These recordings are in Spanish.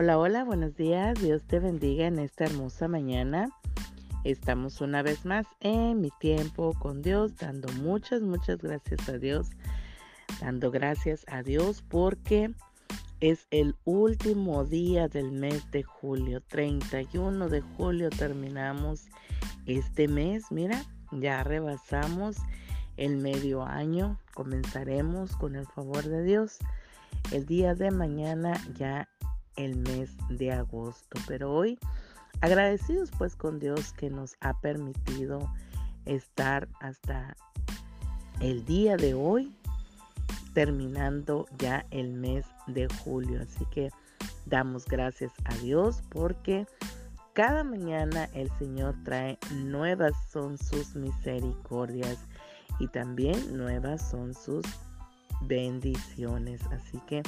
Hola, hola, buenos días. Dios te bendiga en esta hermosa mañana. Estamos una vez más en mi tiempo con Dios, dando muchas, muchas gracias a Dios. Dando gracias a Dios porque es el último día del mes de julio. 31 de julio terminamos este mes. Mira, ya rebasamos el medio año. Comenzaremos con el favor de Dios. El día de mañana ya el mes de agosto. Pero hoy agradecidos pues con Dios que nos ha permitido estar hasta el día de hoy terminando ya el mes de julio. Así que damos gracias a Dios porque cada mañana el Señor trae nuevas son sus misericordias y también nuevas son sus bendiciones. Así que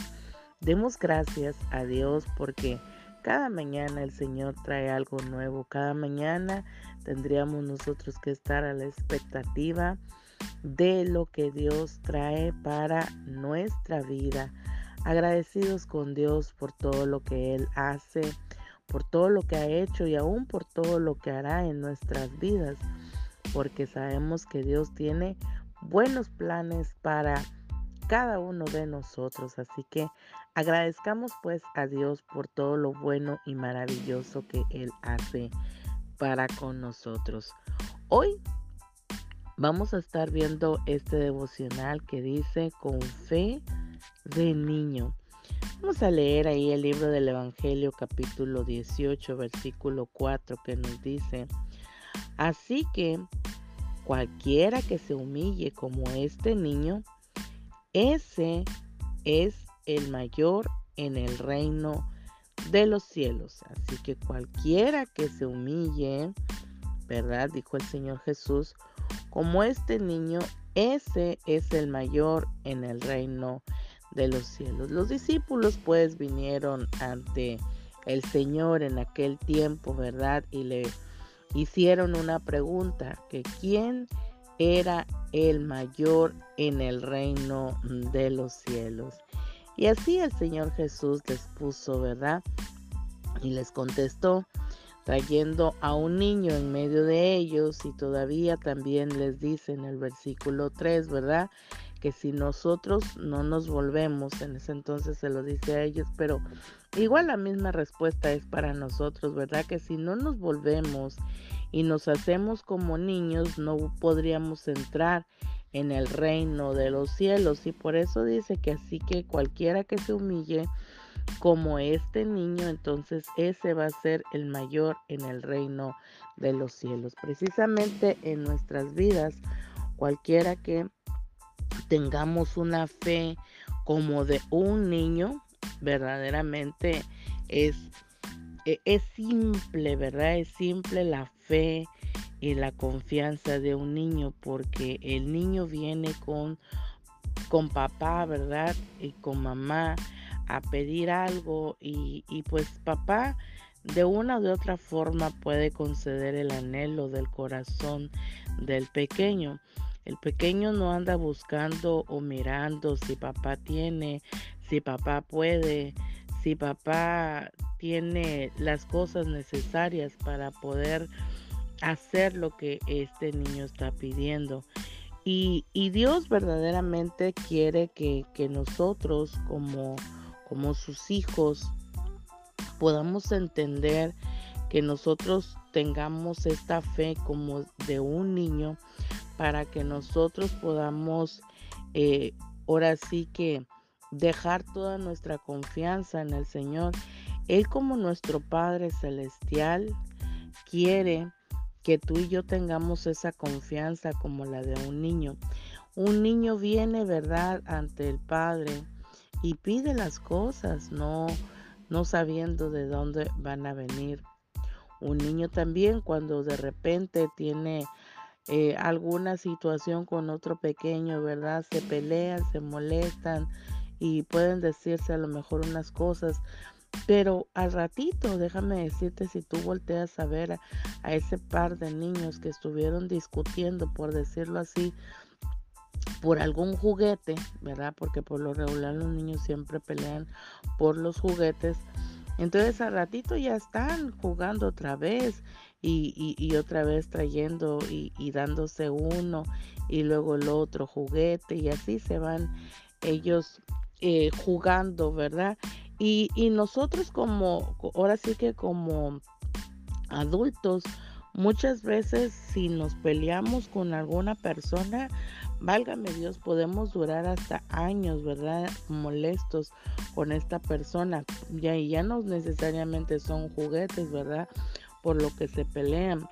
Demos gracias a Dios porque cada mañana el Señor trae algo nuevo. Cada mañana tendríamos nosotros que estar a la expectativa de lo que Dios trae para nuestra vida. Agradecidos con Dios por todo lo que Él hace, por todo lo que ha hecho y aún por todo lo que hará en nuestras vidas. Porque sabemos que Dios tiene buenos planes para cada uno de nosotros. Así que agradezcamos pues a Dios por todo lo bueno y maravilloso que Él hace para con nosotros. Hoy vamos a estar viendo este devocional que dice con fe de niño. Vamos a leer ahí el libro del Evangelio capítulo 18 versículo 4 que nos dice, así que cualquiera que se humille como este niño, ese es el mayor en el reino de los cielos. Así que cualquiera que se humille, ¿verdad? Dijo el Señor Jesús, como este niño, ese es el mayor en el reino de los cielos. Los discípulos pues vinieron ante el Señor en aquel tiempo, ¿verdad? Y le hicieron una pregunta, que quién era el mayor en el reino de los cielos. Y así el Señor Jesús les puso, ¿verdad? Y les contestó, trayendo a un niño en medio de ellos y todavía también les dice en el versículo 3, ¿verdad? Que si nosotros no nos volvemos, en ese entonces se lo dice a ellos, pero igual la misma respuesta es para nosotros, ¿verdad? Que si no nos volvemos y nos hacemos como niños, no podríamos entrar en el reino de los cielos. Y por eso dice que así que cualquiera que se humille como este niño, entonces ese va a ser el mayor en el reino de los cielos. Precisamente en nuestras vidas, cualquiera que tengamos una fe como de un niño, verdaderamente es, e, es simple, ¿verdad? Es simple la fe y la confianza de un niño porque el niño viene con, con papá, ¿verdad? Y con mamá a pedir algo y, y pues papá de una u otra forma puede conceder el anhelo del corazón del pequeño. El pequeño no anda buscando o mirando si papá tiene, si papá puede, si papá tiene las cosas necesarias para poder hacer lo que este niño está pidiendo. Y, Dios verdaderamente quiere que, nosotros como, como sus hijos podamos entender que nosotros tengamos esta fe como de un niño para que nosotros podamos eh, ahora sí que dejar toda nuestra confianza en el Señor. Él como nuestro Padre Celestial quiere que tú y yo tengamos esa confianza como la de un niño. Un niño viene, ¿verdad?, ante el Padre y pide las cosas, no, no sabiendo de dónde van a venir. Un niño también cuando de repente tiene eh, alguna situación con otro pequeño, ¿verdad? Se pelean, se molestan y pueden decirse a lo mejor unas cosas, pero al ratito, déjame decirte, si tú volteas a ver a, ese par de niños que estuvieron discutiendo, por decirlo así, por algún juguete, ¿verdad? Porque por lo regular los niños siempre pelean por los juguetes. Entonces al ratito ya están jugando otra vez y, y, otra vez trayendo y, y, dándose uno y luego el otro juguete y así se van ellos eh, jugando, ¿verdad? Y, y nosotros como, ahora sí que como adultos, muchas veces si nos peleamos con alguna persona, válgame Dios, podemos durar hasta años, ¿verdad? Molestos con esta persona. Ya, y ya no necesariamente son juguetes, ¿verdad? por lo que se pelean.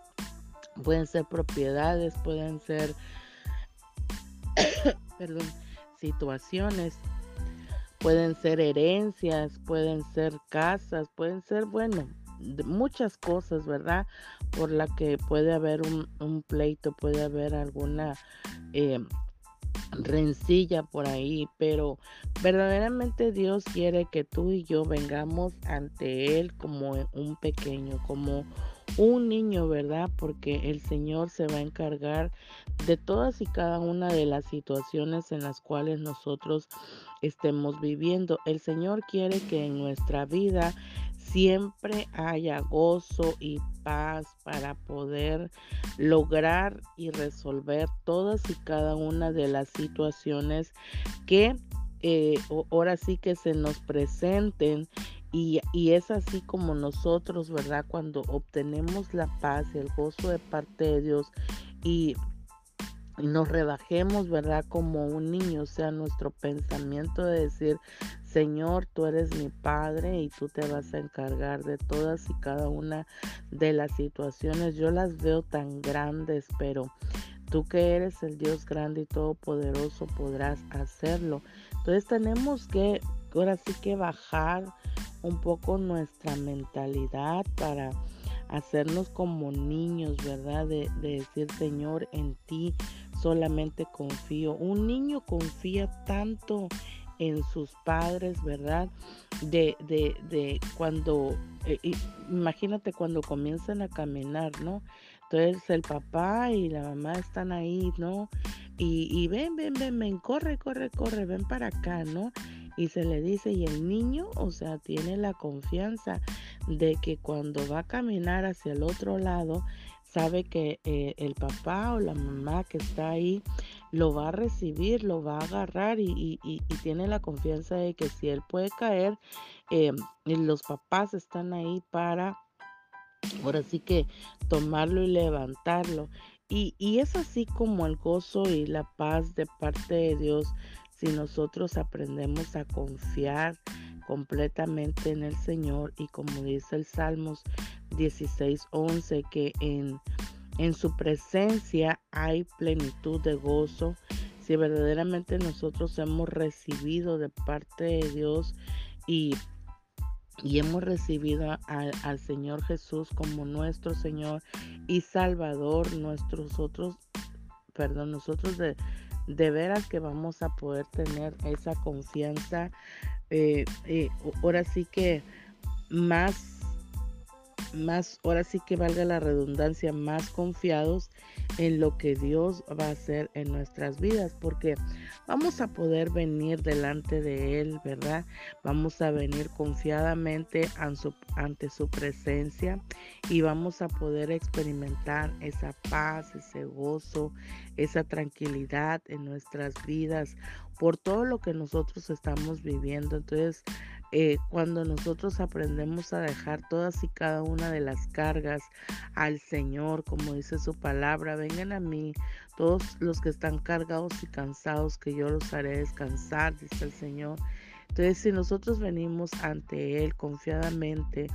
Pueden ser propiedades, pueden ser perdón, situaciones, pueden ser herencias, pueden ser casas, pueden ser, bueno, muchas cosas, ¿verdad? Por la que puede haber un, pleito, puede haber alguna eh, rencilla por ahí, pero verdaderamente Dios quiere que tú y yo vengamos ante Él como un pequeño, como un niño, ¿verdad? Porque el Señor se va a encargar de todas y cada una de las situaciones en las cuales nosotros estemos viviendo. El Señor quiere que en nuestra vida siempre haya gozo y paz para poder lograr y resolver todas y cada una de las situaciones que eh, ahora sí que se nos presenten y, es así como nosotros, ¿verdad? Cuando obtenemos la paz y el gozo de parte de Dios y y nos rebajemos, ¿verdad? Como un niño, o sea, nuestro pensamiento de decir, Señor, tú eres mi Padre y tú te vas a encargar de todas y cada una de las situaciones. Yo las veo tan grandes, pero tú que eres el Dios grande y todopoderoso podrás hacerlo. Entonces tenemos que, ahora sí que bajar un poco nuestra mentalidad para hacernos como niños, ¿verdad? De, de decir, Señor, en ti solamente confío. Un niño confía tanto en sus padres, ¿verdad? De, de, de cuando, eh, imagínate cuando comienzan a caminar, ¿no? Entonces el papá y la mamá están ahí, ¿no? Y, y ven, ven, ven, ven, corre, corre, corre, ven para acá, ¿no? Y se le dice, y el niño, o sea, tiene la confianza de que cuando va a caminar hacia el otro lado, sabe que eh, el papá o la mamá que está ahí lo va a recibir, lo va a agarrar y, tiene la confianza de que si él puede caer, eh, los papás están ahí para, ahora sí que tomarlo y levantarlo. Y, y es así como el gozo y la paz de parte de Dios si nosotros aprendemos a confiar completamente en el Señor y como dice el Salmos 16:11 que en, en su presencia hay plenitud de gozo. Si verdaderamente nosotros hemos recibido de parte de Dios y, y hemos recibido al Señor Jesús como nuestro Señor y Salvador, nuestros otros, perdón, nosotros de, de veras que vamos a poder tener esa confianza eh, eh, ahora sí que más más, ahora sí que valga la redundancia, más confiados en lo que Dios va a hacer en nuestras vidas, porque vamos a poder venir delante de Él, ¿verdad? Vamos a venir confiadamente ante su presencia y vamos a poder experimentar esa paz, ese gozo, esa tranquilidad en nuestras vidas por todo lo que nosotros estamos viviendo. Entonces, eh, cuando nosotros aprendemos a dejar todas y cada una de las cargas al Señor, como dice su palabra, vengan a mí todos los que están cargados y cansados, que yo los haré descansar, dice el Señor. Entonces, si nosotros venimos ante Él confiadamente,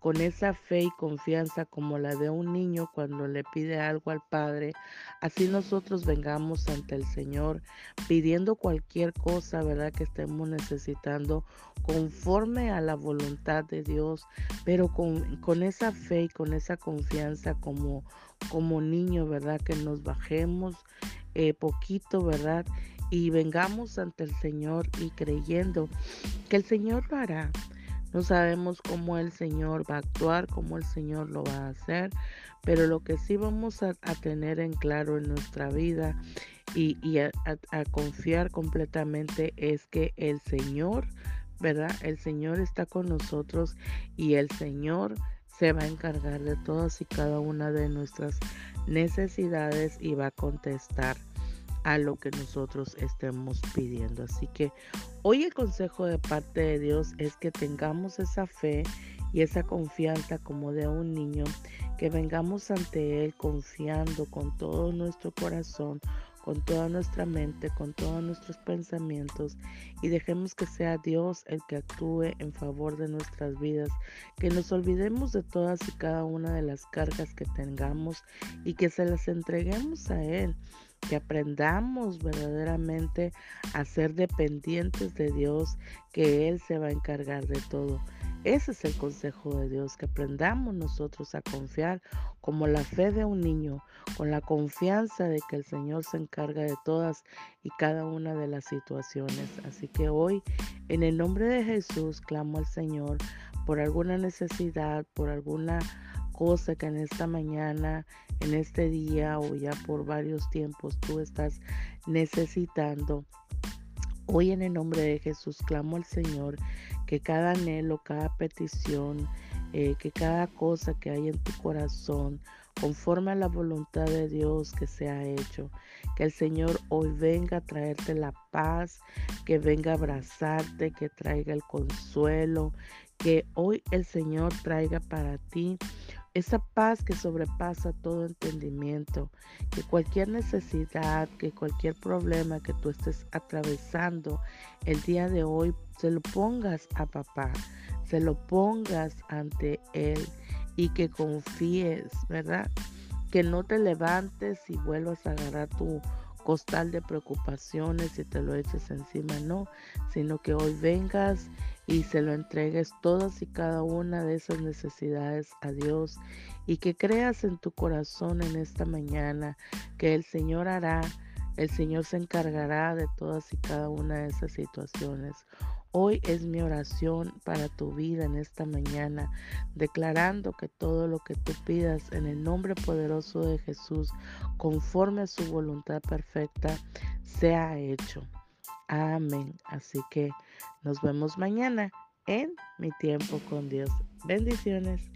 con esa fe y confianza como la de un niño cuando le pide algo al Padre, así nosotros vengamos ante el Señor pidiendo cualquier cosa, ¿verdad? Que estemos necesitando conforme a la voluntad de Dios, pero con, con esa fe y con esa confianza como, como niño, ¿verdad? Que nos bajemos eh, poquito, ¿verdad? Y vengamos ante el Señor y creyendo que el Señor lo hará no sabemos cómo el Señor va a actuar, cómo el Señor lo va a hacer, pero lo que sí vamos a, tener en claro en nuestra vida y, a, confiar completamente es que el Señor ¿verdad? El Señor está con nosotros y el Señor se va a encargar de todas y cada una de nuestras necesidades y va a contestar a lo que nosotros estemos pidiendo. Así que hoy el consejo de parte de Dios es que tengamos esa fe y esa confianza como de un niño, que vengamos ante Él confiando con todo nuestro corazón, con toda nuestra mente, con todos nuestros pensamientos y dejemos que sea Dios el que actúe en favor de nuestras vidas, que nos olvidemos de todas y cada una de las cargas que tengamos y que se las entreguemos a Él que aprendamos verdaderamente a ser dependientes de Dios, que Él se va a encargar de todo. Ese es el consejo de Dios, que aprendamos nosotros a confiar como la fe de un niño, con la confianza de que el Señor se encarga de todas y cada una de las situaciones. Así que hoy, en el nombre de Jesús, clamo al Señor por alguna necesidad, por alguna cosa que en esta mañana, en este día o ya por varios tiempos tú estás necesitando. Hoy en el nombre de Jesús clamo al Señor que cada anhelo, cada petición, eh, que cada cosa que hay en tu corazón, conforme a la voluntad de Dios que se ha hecho. Que el Señor hoy venga a traerte la paz, que venga a abrazarte, que traiga el consuelo, que hoy el Señor traiga para ti esa paz que sobrepasa todo entendimiento, que cualquier necesidad, que cualquier problema que tú estés atravesando el día de hoy, se lo pongas a papá, se lo pongas ante él y que confíes, ¿verdad? Que no te levantes y vuelvas a agarrar tu costal de preocupaciones y te lo eches encima, no, sino que hoy vengas y se lo entregues todas y cada una de esas necesidades a Dios y que creas en tu corazón en esta mañana que el Señor hará, el Señor se encargará de todas y cada una de esas situaciones. Hoy es mi oración para tu vida en esta mañana, declarando que todo lo que tú pidas en el nombre poderoso de Jesús, conforme a su voluntad perfecta, sea hecho. Amén. Así que nos vemos mañana en mi tiempo con Dios. Bendiciones.